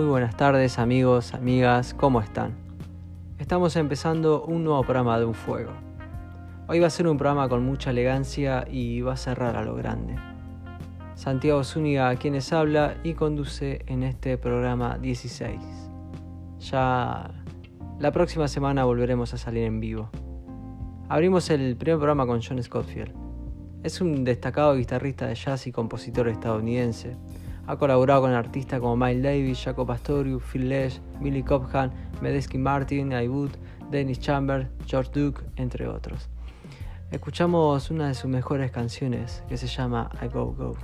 Muy buenas tardes amigos, amigas, ¿cómo están? Estamos empezando un nuevo programa de Un Fuego. Hoy va a ser un programa con mucha elegancia y va a cerrar a lo grande. Santiago Zúñiga quienes habla y conduce en este programa 16. Ya la próxima semana volveremos a salir en vivo. Abrimos el primer programa con John Scottfield. Es un destacado guitarrista de jazz y compositor estadounidense ha colaborado con artistas como Miles Davis, Jaco Pastorius, Phil Lesh, Billy Cobham, Medesky Martin, Wood, Dennis Chambers, George Duke, entre otros. Escuchamos una de sus mejores canciones que se llama I Go Go.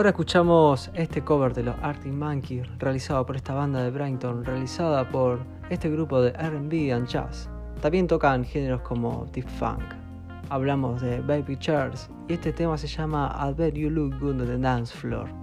Ahora escuchamos este cover de los Arctic Monkeys realizado por esta banda de Brighton, realizada por este grupo de RB and Jazz. También tocan géneros como Deep Funk. Hablamos de Baby Chairs y este tema se llama I Bet You Look Good on the Dance Floor.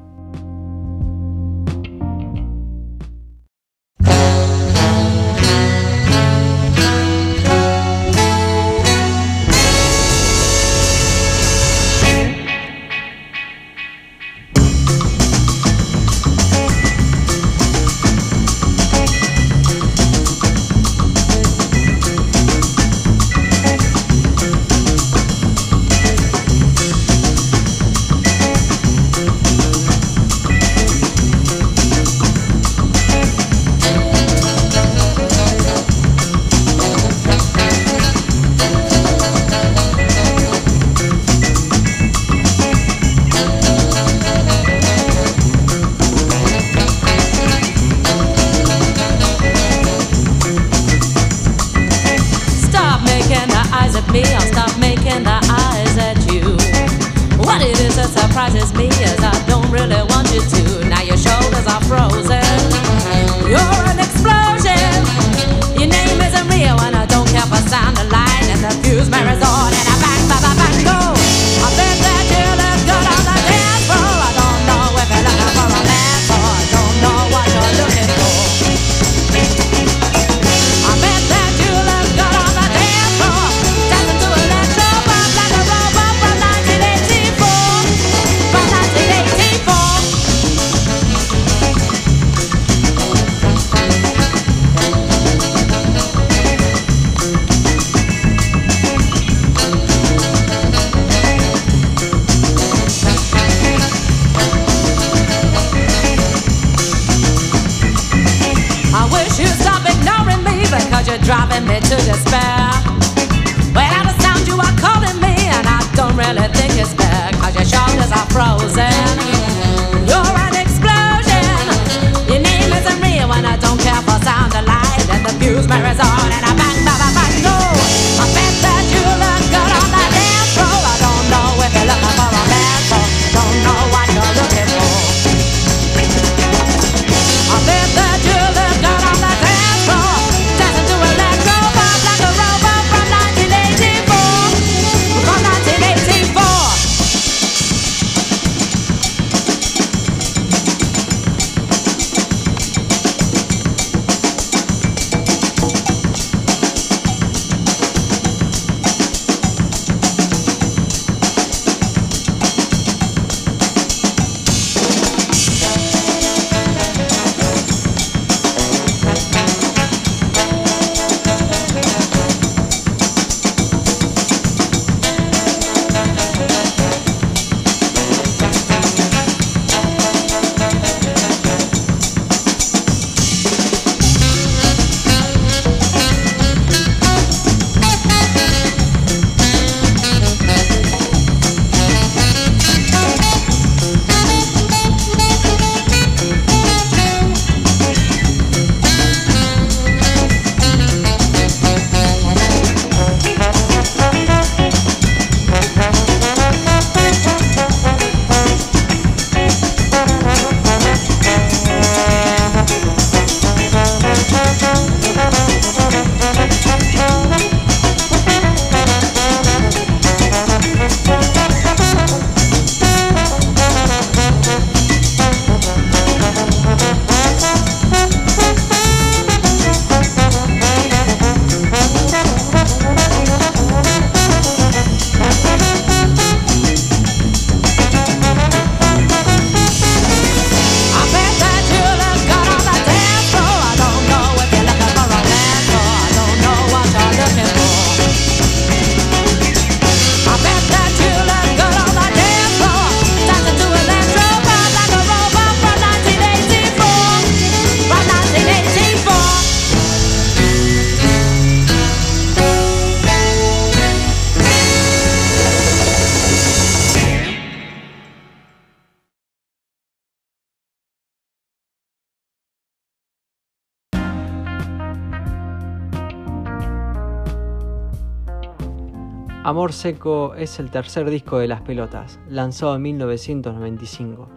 Amor Seco es el tercer disco de Las Pelotas, lanzado en 1995.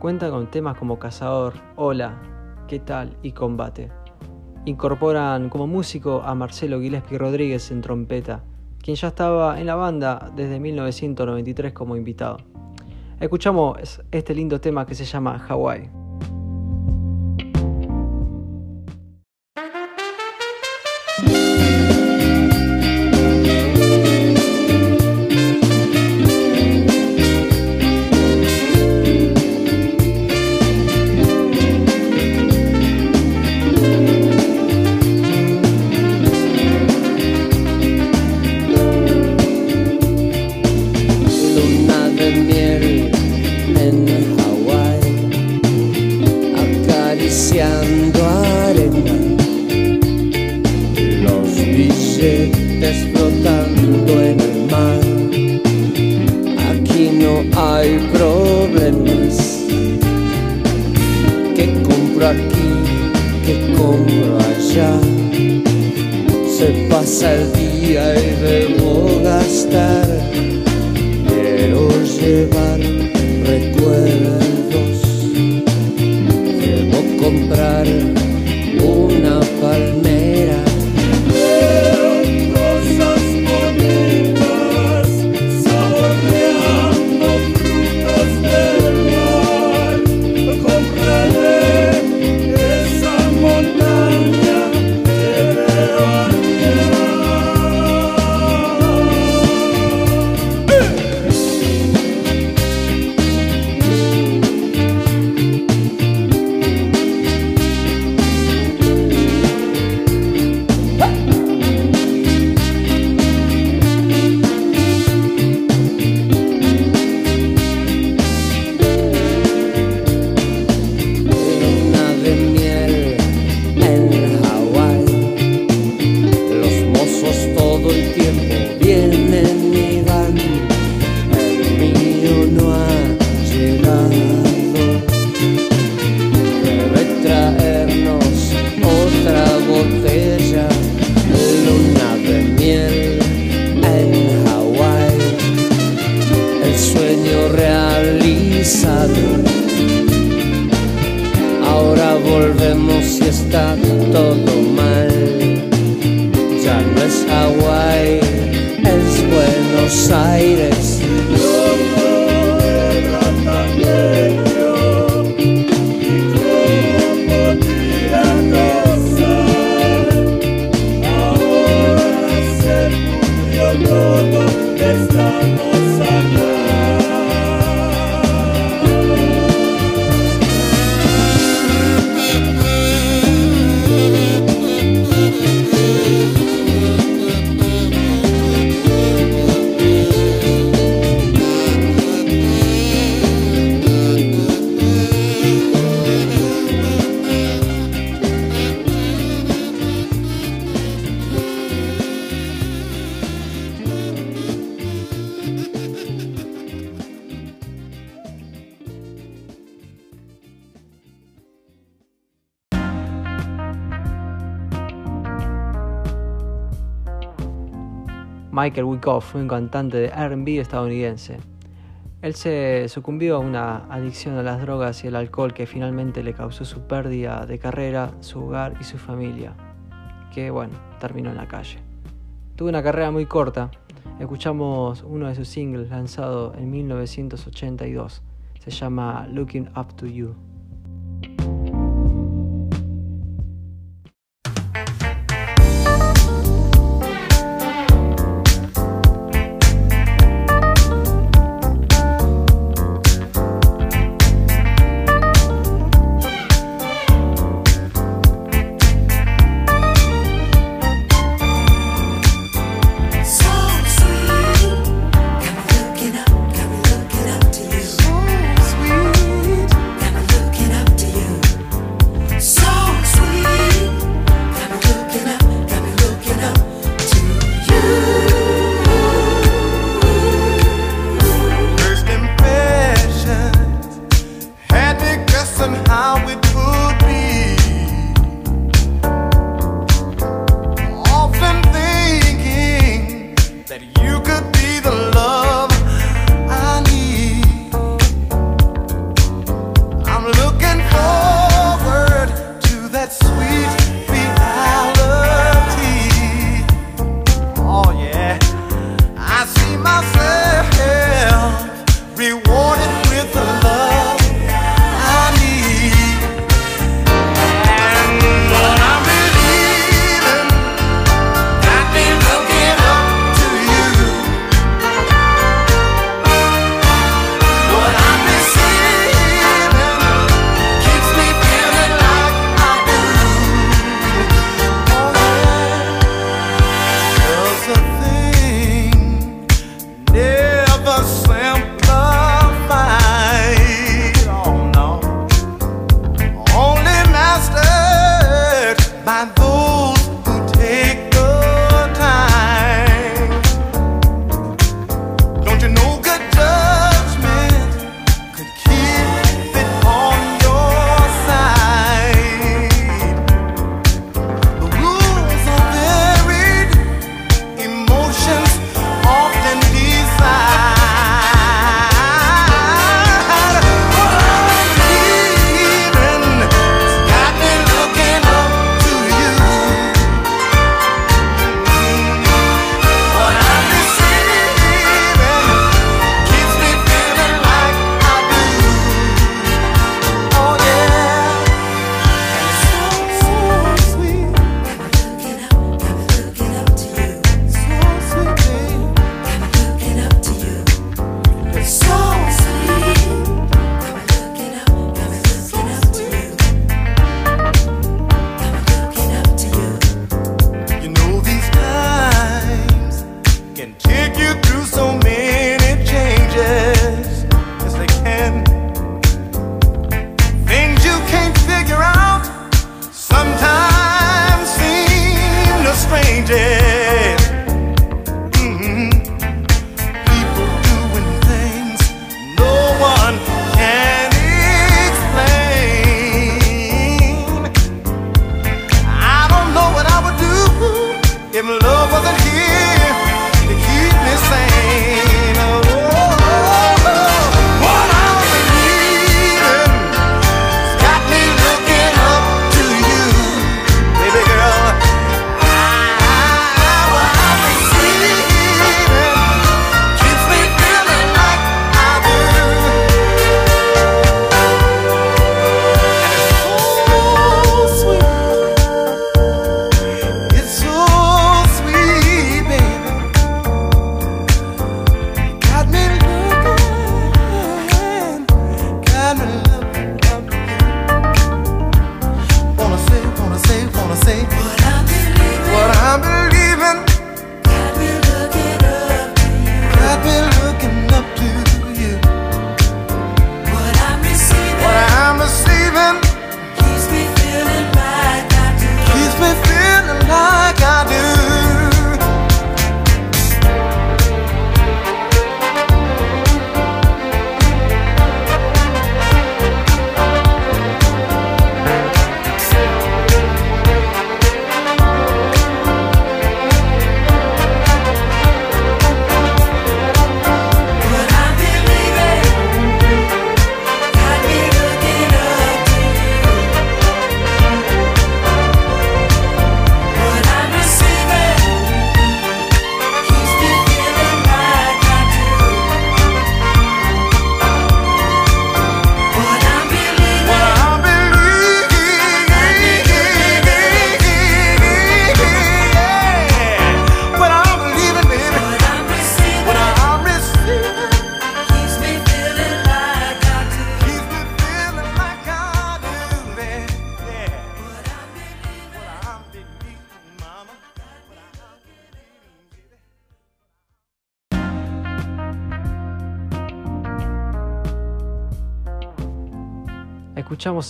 Cuenta con temas como Cazador, Hola, ¿Qué tal? y Combate. Incorporan como músico a Marcelo Gillespie Rodríguez en trompeta, quien ya estaba en la banda desde 1993 como invitado. Escuchamos este lindo tema que se llama Hawaii. Wyckoff fue un cantante de RB estadounidense. Él se sucumbió a una adicción a las drogas y el alcohol que finalmente le causó su pérdida de carrera, su hogar y su familia, que bueno, terminó en la calle. Tuvo una carrera muy corta. Escuchamos uno de sus singles lanzado en 1982. Se llama Looking Up to You.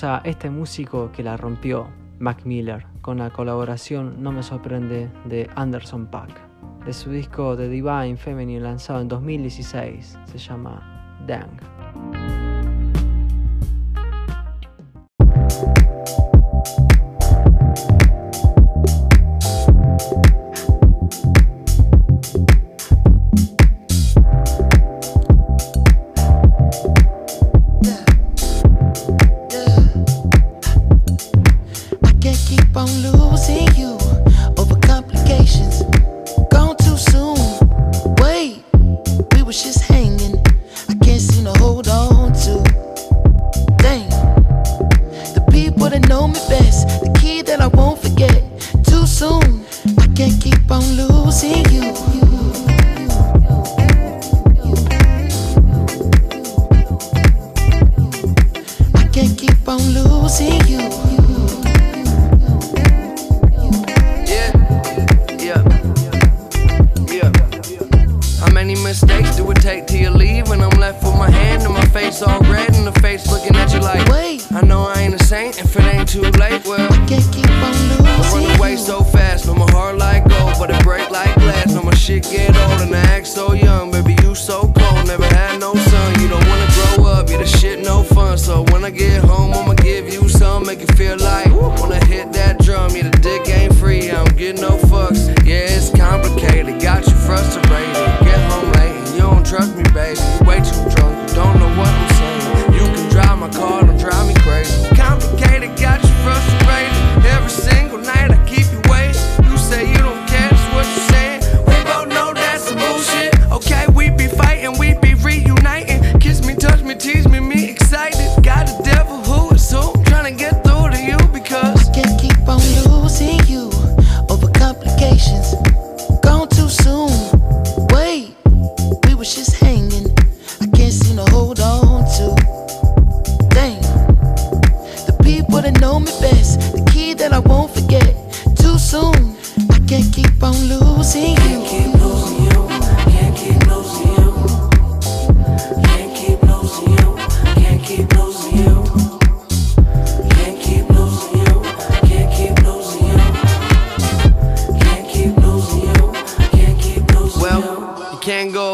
A este músico que la rompió, Mac Miller, con la colaboración, no me sorprende, de Anderson Pack, de su disco The Divine Feminine lanzado en 2016, se llama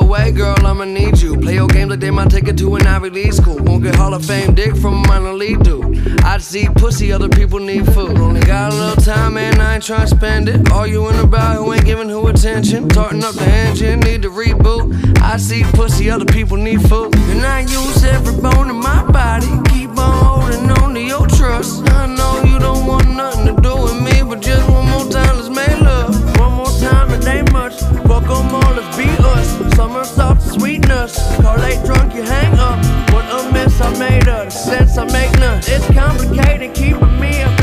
Way girl, I'ma need you. Play your game like they might take it to an Ivy League school. Won't get Hall of Fame dick from a minor league dude. I see pussy, other people need food. Only got a little time, man, I ain't tryna spend it. All you in about who ain't giving who attention. Tarting up the engine, need to reboot. I see pussy, other people need food. And I use every bone in my body. Keep on holding on to your trust. I know you don't sense I make none. It's complicated keeping me up.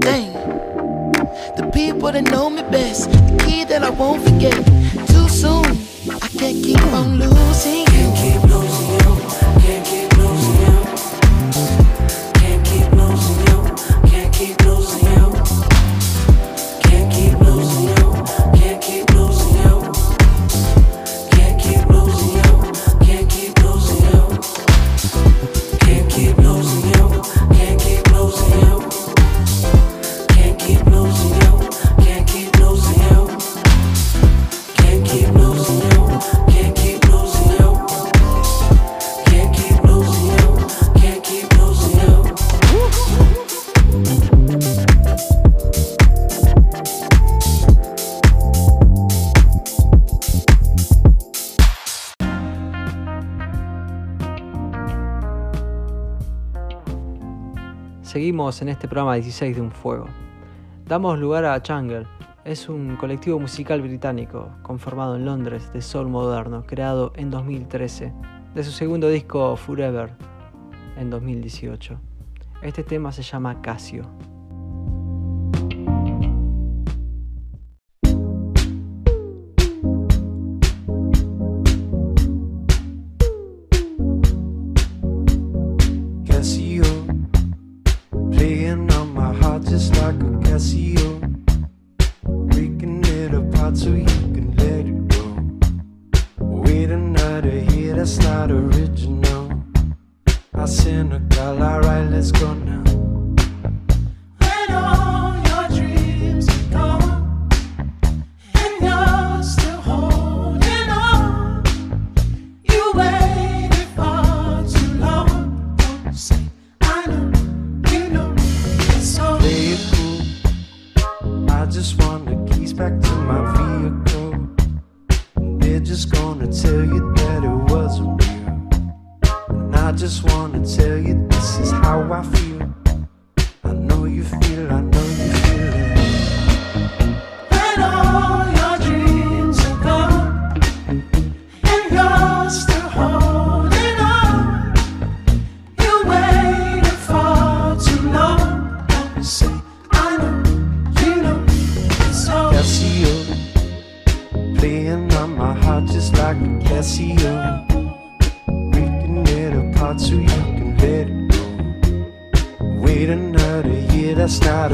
Dang. The people that know me best, the key that I won't forget. Too soon, I can't keep on losing you. En este programa 16 de un fuego. Damos lugar a Jungle. Es un colectivo musical británico conformado en Londres de soul moderno, creado en 2013, de su segundo disco Forever en 2018. Este tema se llama Casio.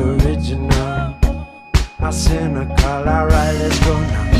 original. I send a call, alright, let's go now.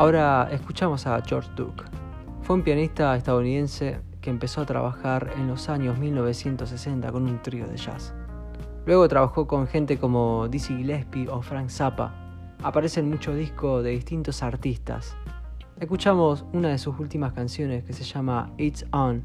Ahora escuchamos a George Duke. Fue un pianista estadounidense que empezó a trabajar en los años 1960 con un trío de jazz. Luego trabajó con gente como Dizzy Gillespie o Frank Zappa. Aparece en muchos discos de distintos artistas. Escuchamos una de sus últimas canciones que se llama It's On.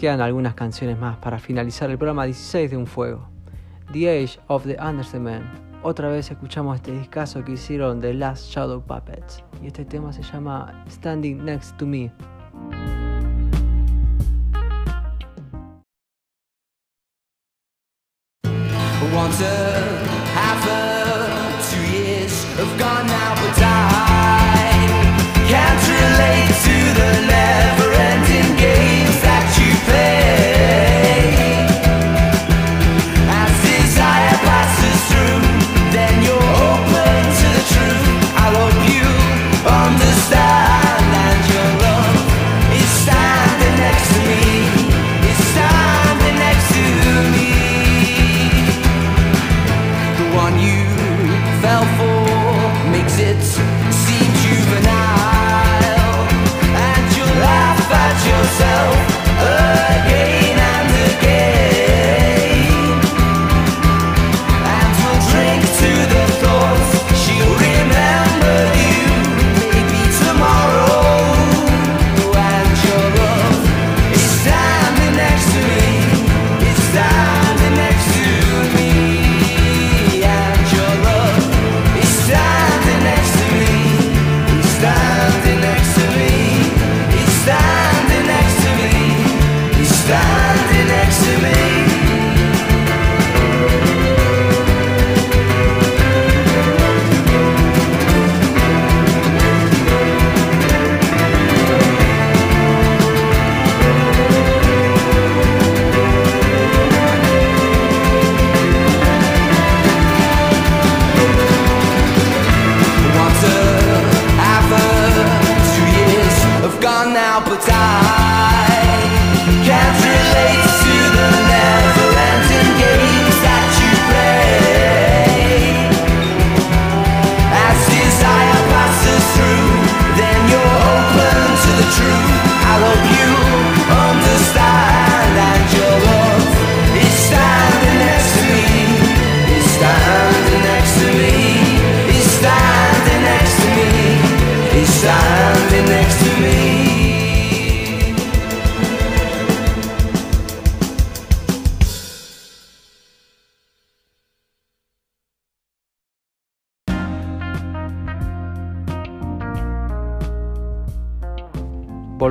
Quedan algunas canciones más para finalizar el programa 16 de Un Fuego. The Age of the Understatement. Otra vez escuchamos este discazo que hicieron The Last Shadow Puppets. Y este tema se llama Standing Next to Me.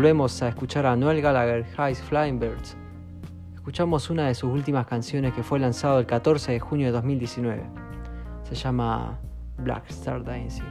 volvemos a escuchar a Noel Gallagher High Flying Birds. Escuchamos una de sus últimas canciones que fue lanzado el 14 de junio de 2019. Se llama Black Star Dancing.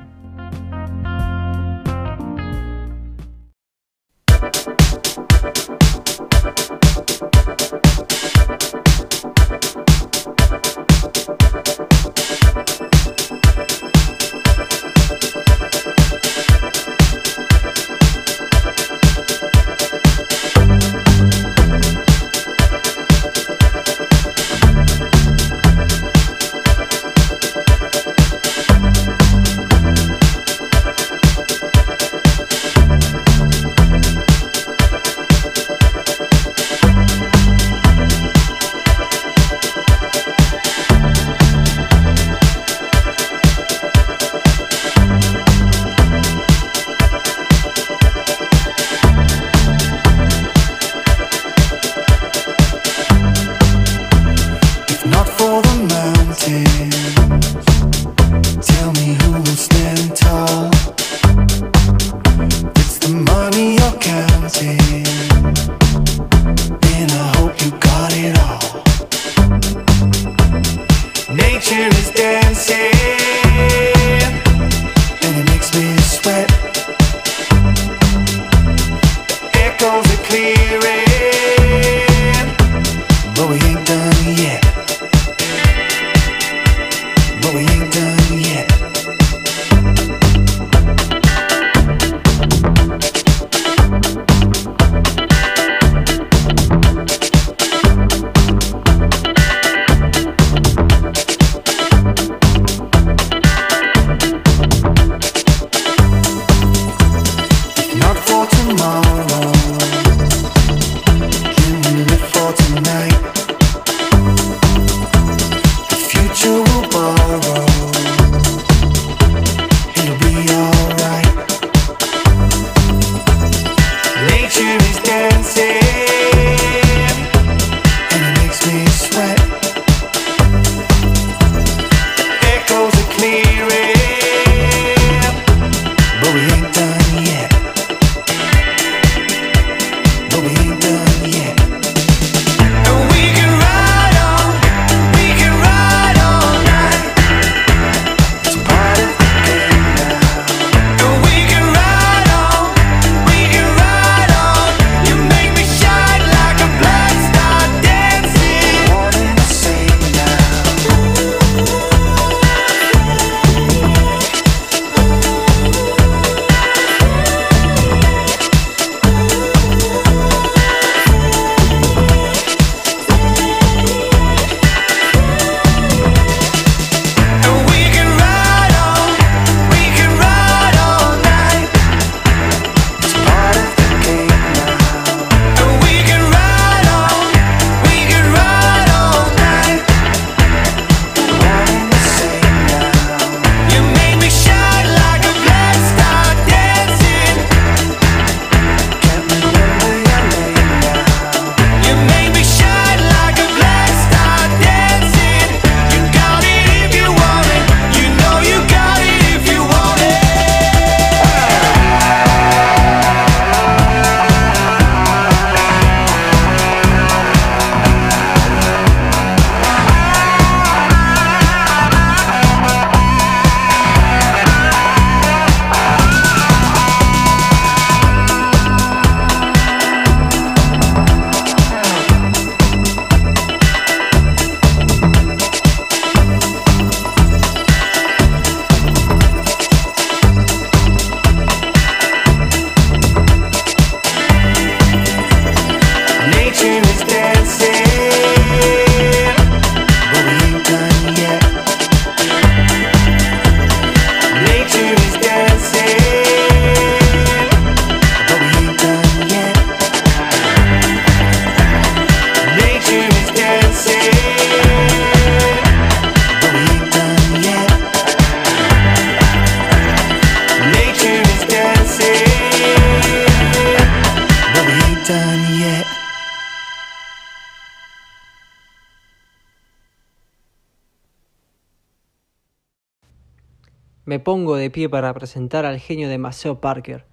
Pongo de pie para presentar al genio de Maceo Parker.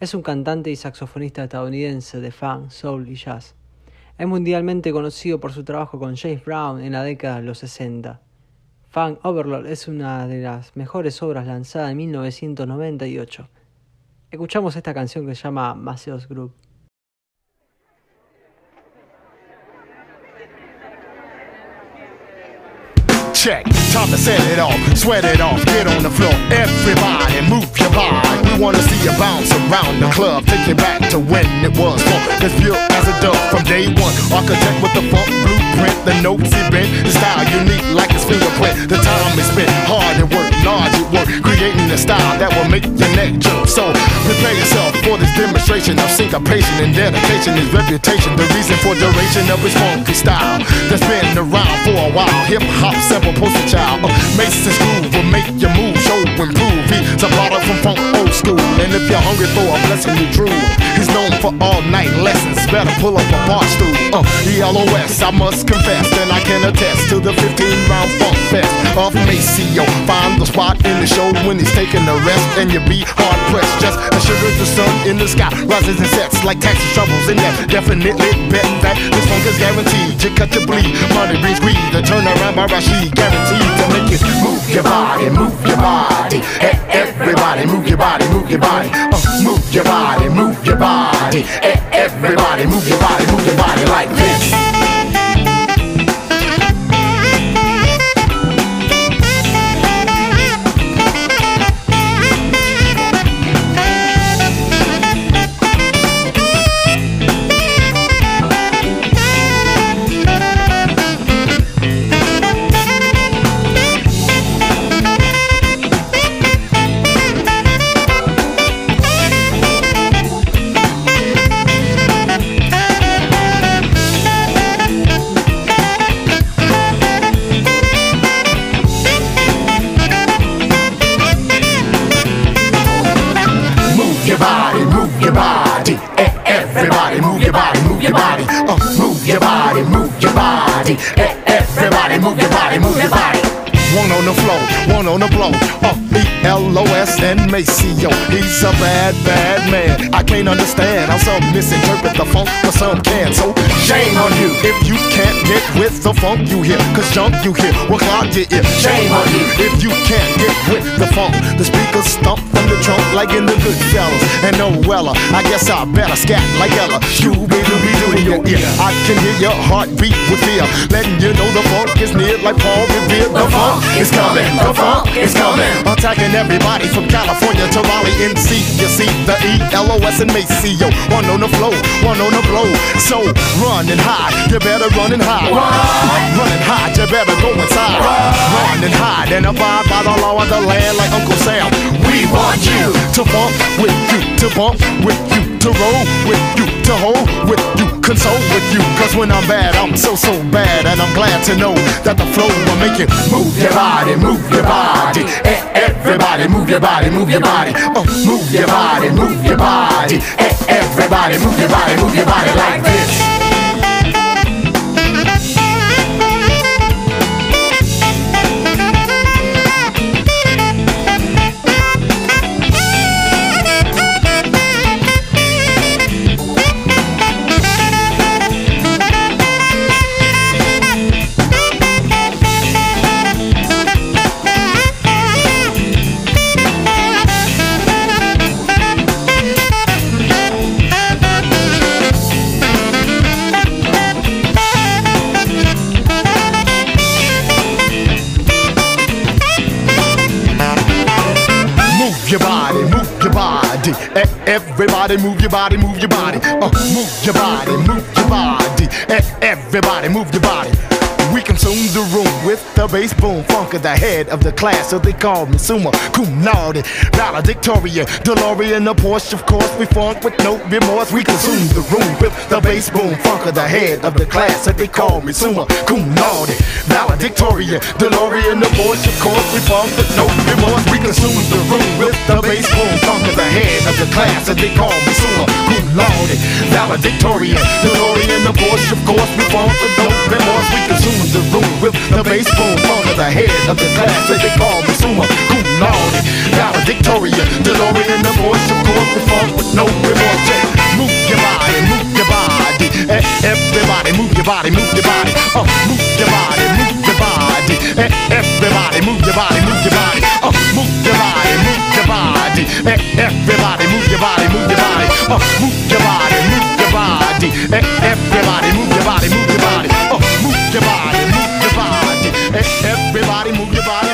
Es un cantante y saxofonista estadounidense de funk, soul y jazz. Es mundialmente conocido por su trabajo con James Brown en la década de los 60. Funk Overlord es una de las mejores obras lanzada en 1998. Escuchamos esta canción que se llama Maceo's Group. Check, time to set it off, sweat it off, get on the floor. Everybody move your body. We wanna see you bounce around the club. Take you back to when it was fun. As pure as a dove from day one. Architect with the funk blueprint, the notes he bent, the style unique like his fingerprint. The time is spent hard at work, large at work, creating a style that will make your neck jump. So prepare yourself for this demonstration of syncopation and dedication. His reputation, the reason for duration of his funky style that's been around for a while. Hip hop sample poster child. Uh, Mason's groove will make your move show improve. He's a product from funk old school. And if you're hungry for a blessing, you drool. He's known for all night lessons. Better pull up a bar stool. Uh, ELOS, I must confess, and I can attest to the 15 round funk fest of Maceo. Find the spot in the show when he's taking a rest, and you be hard pressed. Just as sugar the sun in the sky rises and sets like taxi troubles. And yeah, definitely bet that this funk is guaranteed to cut your bleed. Money brings greed. The turnaround by Rashid guaranteed to make you move your body, move your body. Hey, everybody, move your body, move your body. Uh, move your body, move your body. Hey, everybody, move your body, move your body like this. Body, move your body. One on the floor, one on the blow. Uh, E-L-O-S and Maceo. He's a bad, bad man. I can't understand how some misinterpret the funk, but some can. So shame on you if you can't get with the funk you hear. Cause junk you hear will clog your ear. Shame on you if you can't get with the funk. The speakers stump from the trunk like in the good fellas. And oh, Noella, I guess I better scat like Ella. Scooby Dooby Doo in your ear. I can hear your heartbeat with fear. Letting you know the funk is near like Paul Revere. The funk is coming, the funk is coming. Attacking everybody from California to Raleigh, NC. You see the E-L-O-S and Maceo. One on the flow, one on the blow. So run and hide, you better run and hide. Run and hide, you better go inside. Run and hide and abide by the law of the land like Uncle Sam. We want you to bump with you, to bump with you, to roll with you, to hold with you, console with you. Cause when I'm bad, I'm so, so bad. And I'm glad to know that the flow will make you move your body, move your body. Eh, Everybody move your body, move your body. Oh, move your body, move your body. Eh, Everybody move your body, move your body like this. they move bass boom funk of the head of the class, so they call me Summa Cum Laude, valedictorian, DeLorean, the Porsche, of course. We funk with no remorse. We consume the room with the bass boom funk of the head of the class, so they call me Summa Cum Laude, valedictorian, DeLorean, the Porsche, of course. We funk with no remorse. We consume the room with the bass boom funk of the head of the class, so they call me Summa Cum Laude, valedictorian, DeLorean, the Porsche, of course. We funk with no remorse. We consume the room with the bass boom funk of the head of the class, so they call me Summa Cum Laude, valedictorian, DeLorean, the Porsche, of course. We funk with no remorse. Move your body, move your body. Eh, Everybody, move your body, move your body. Uh, move your body, move your body. Eh, Everybody, move your body, move your body. Uh, move your body, move your body. Eh, Everybody, move your body, move your body. Uh, move your body, move your body. Eh, Everybody, move your body, move your body. Eh, Everybody, move your body.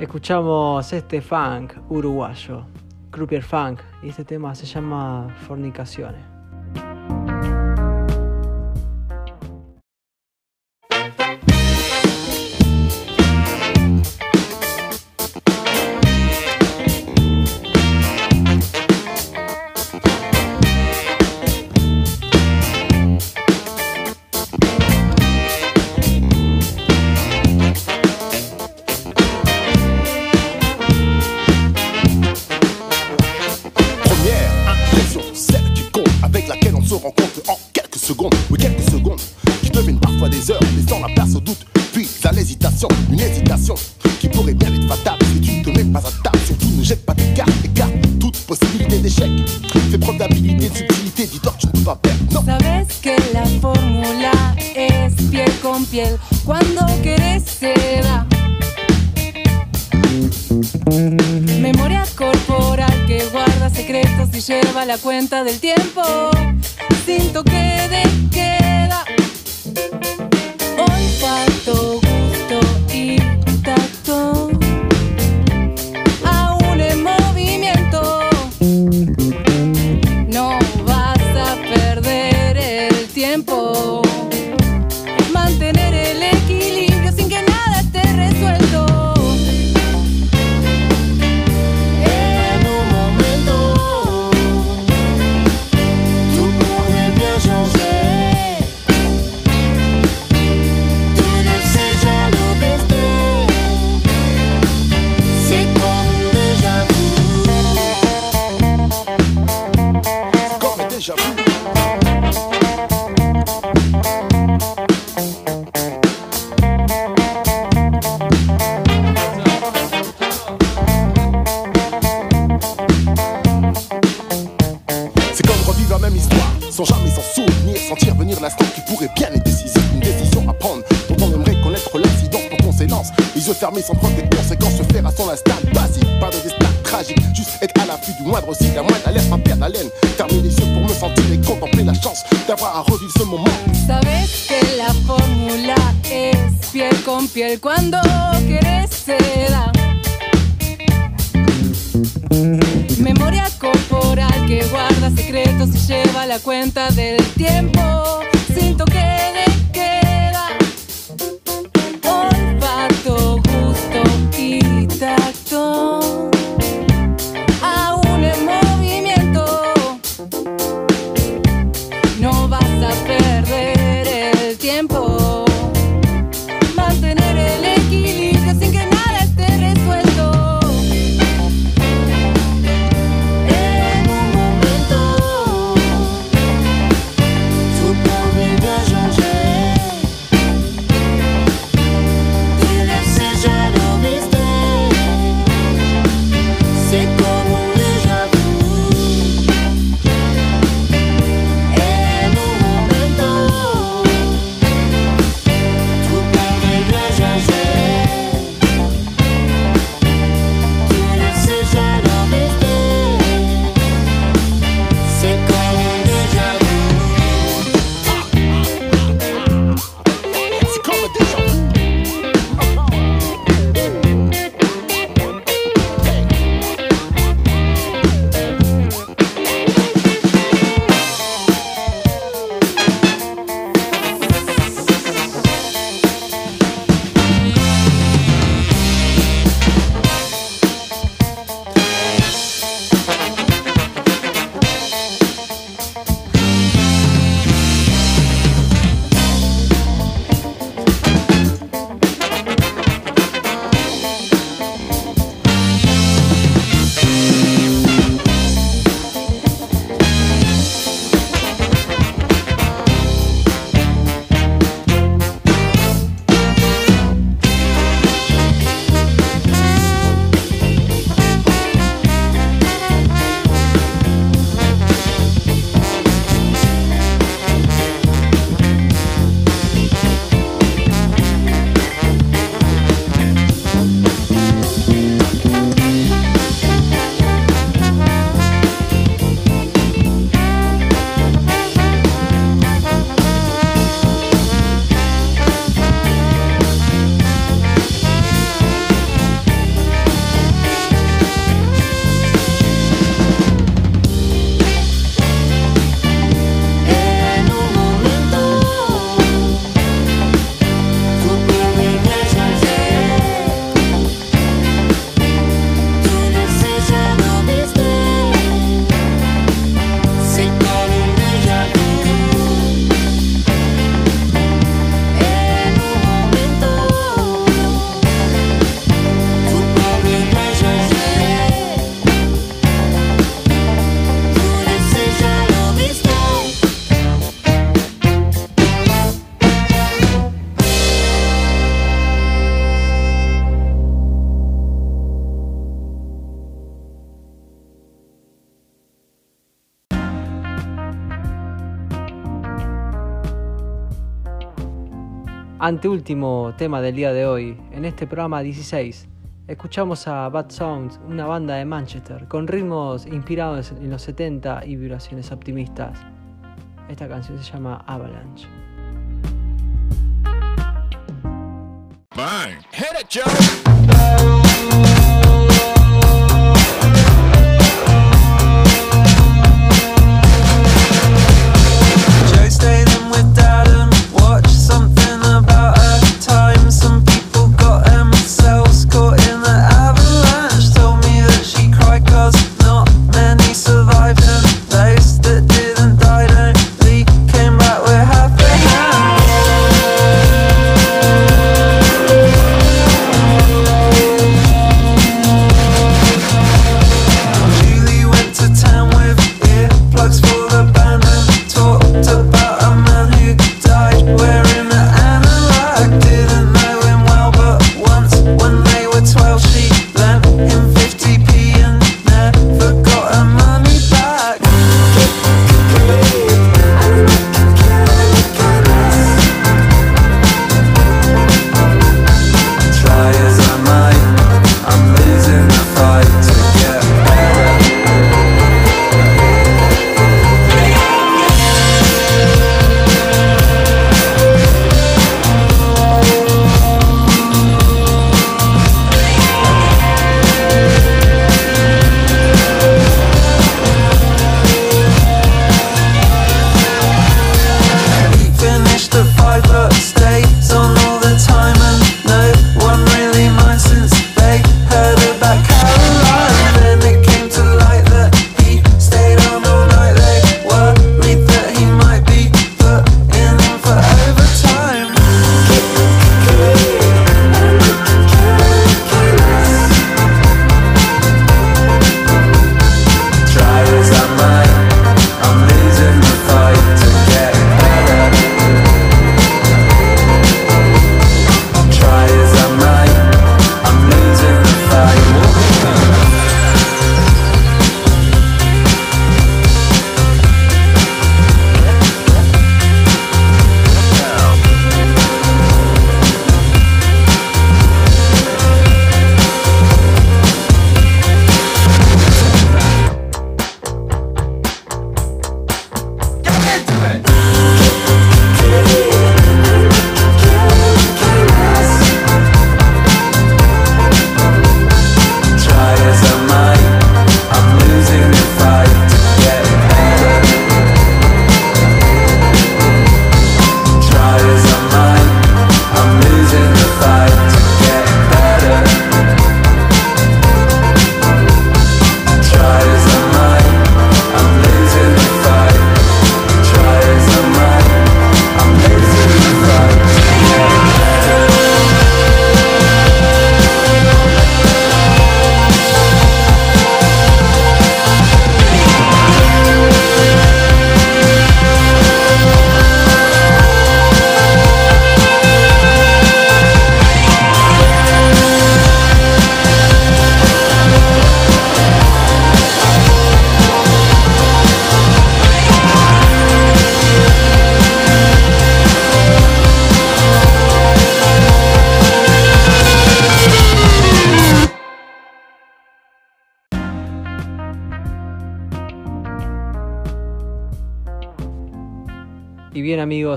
Escuchamos este funk uruguayo, Croupier Funk, y este tema se llama Fornicaciones. cuenta anteúltimo tema del día de hoy, en este programa 16, escuchamos a Bad Sounds, una banda de Manchester, con ritmos inspirados en los 70 y vibraciones optimistas. Esta canción se llama Avalanche.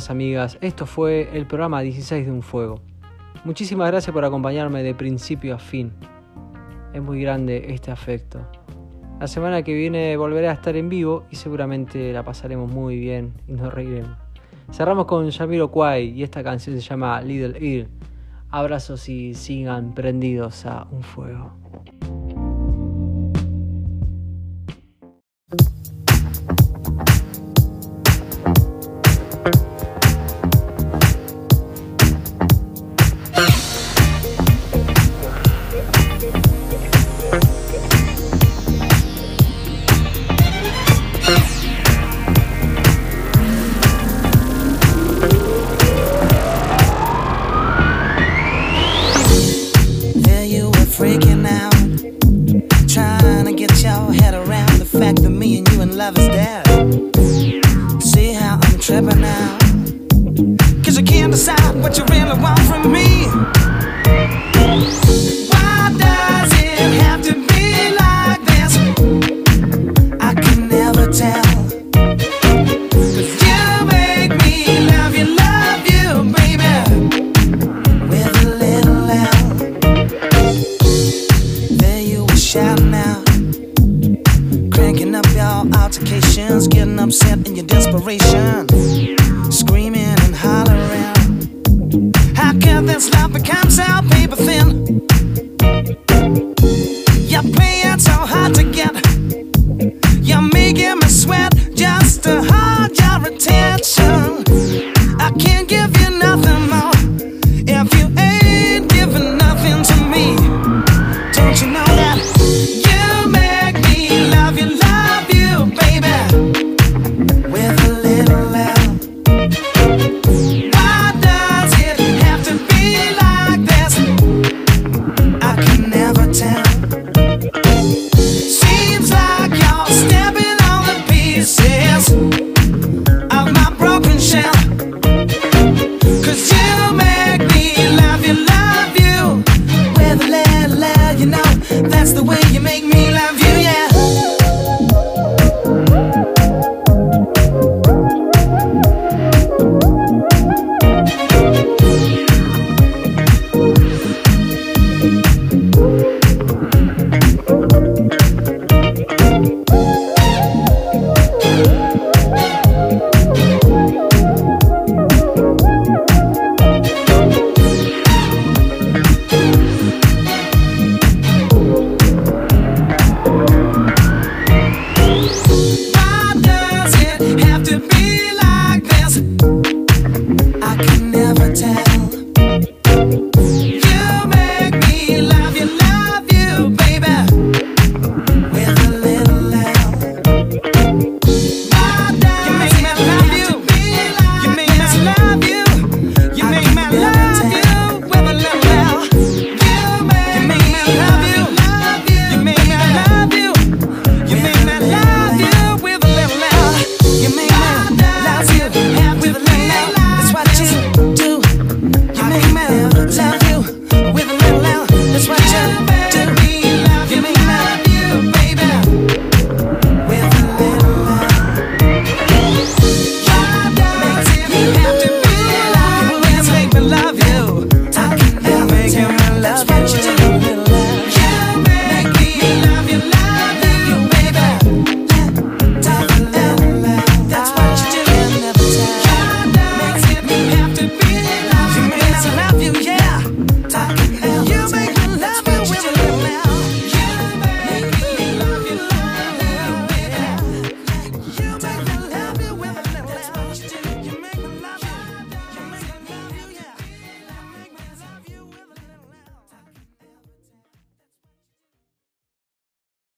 Amigas, esto fue el programa 16 de Un Fuego. Muchísimas gracias por acompañarme de principio a fin. Es muy grande este afecto. La semana que viene volveré a estar en vivo y seguramente la pasaremos muy bien y nos reiremos. Cerramos con Yamiro Kwai y esta canción se llama Little Ear. Abrazos y sigan prendidos a un fuego. the way you make me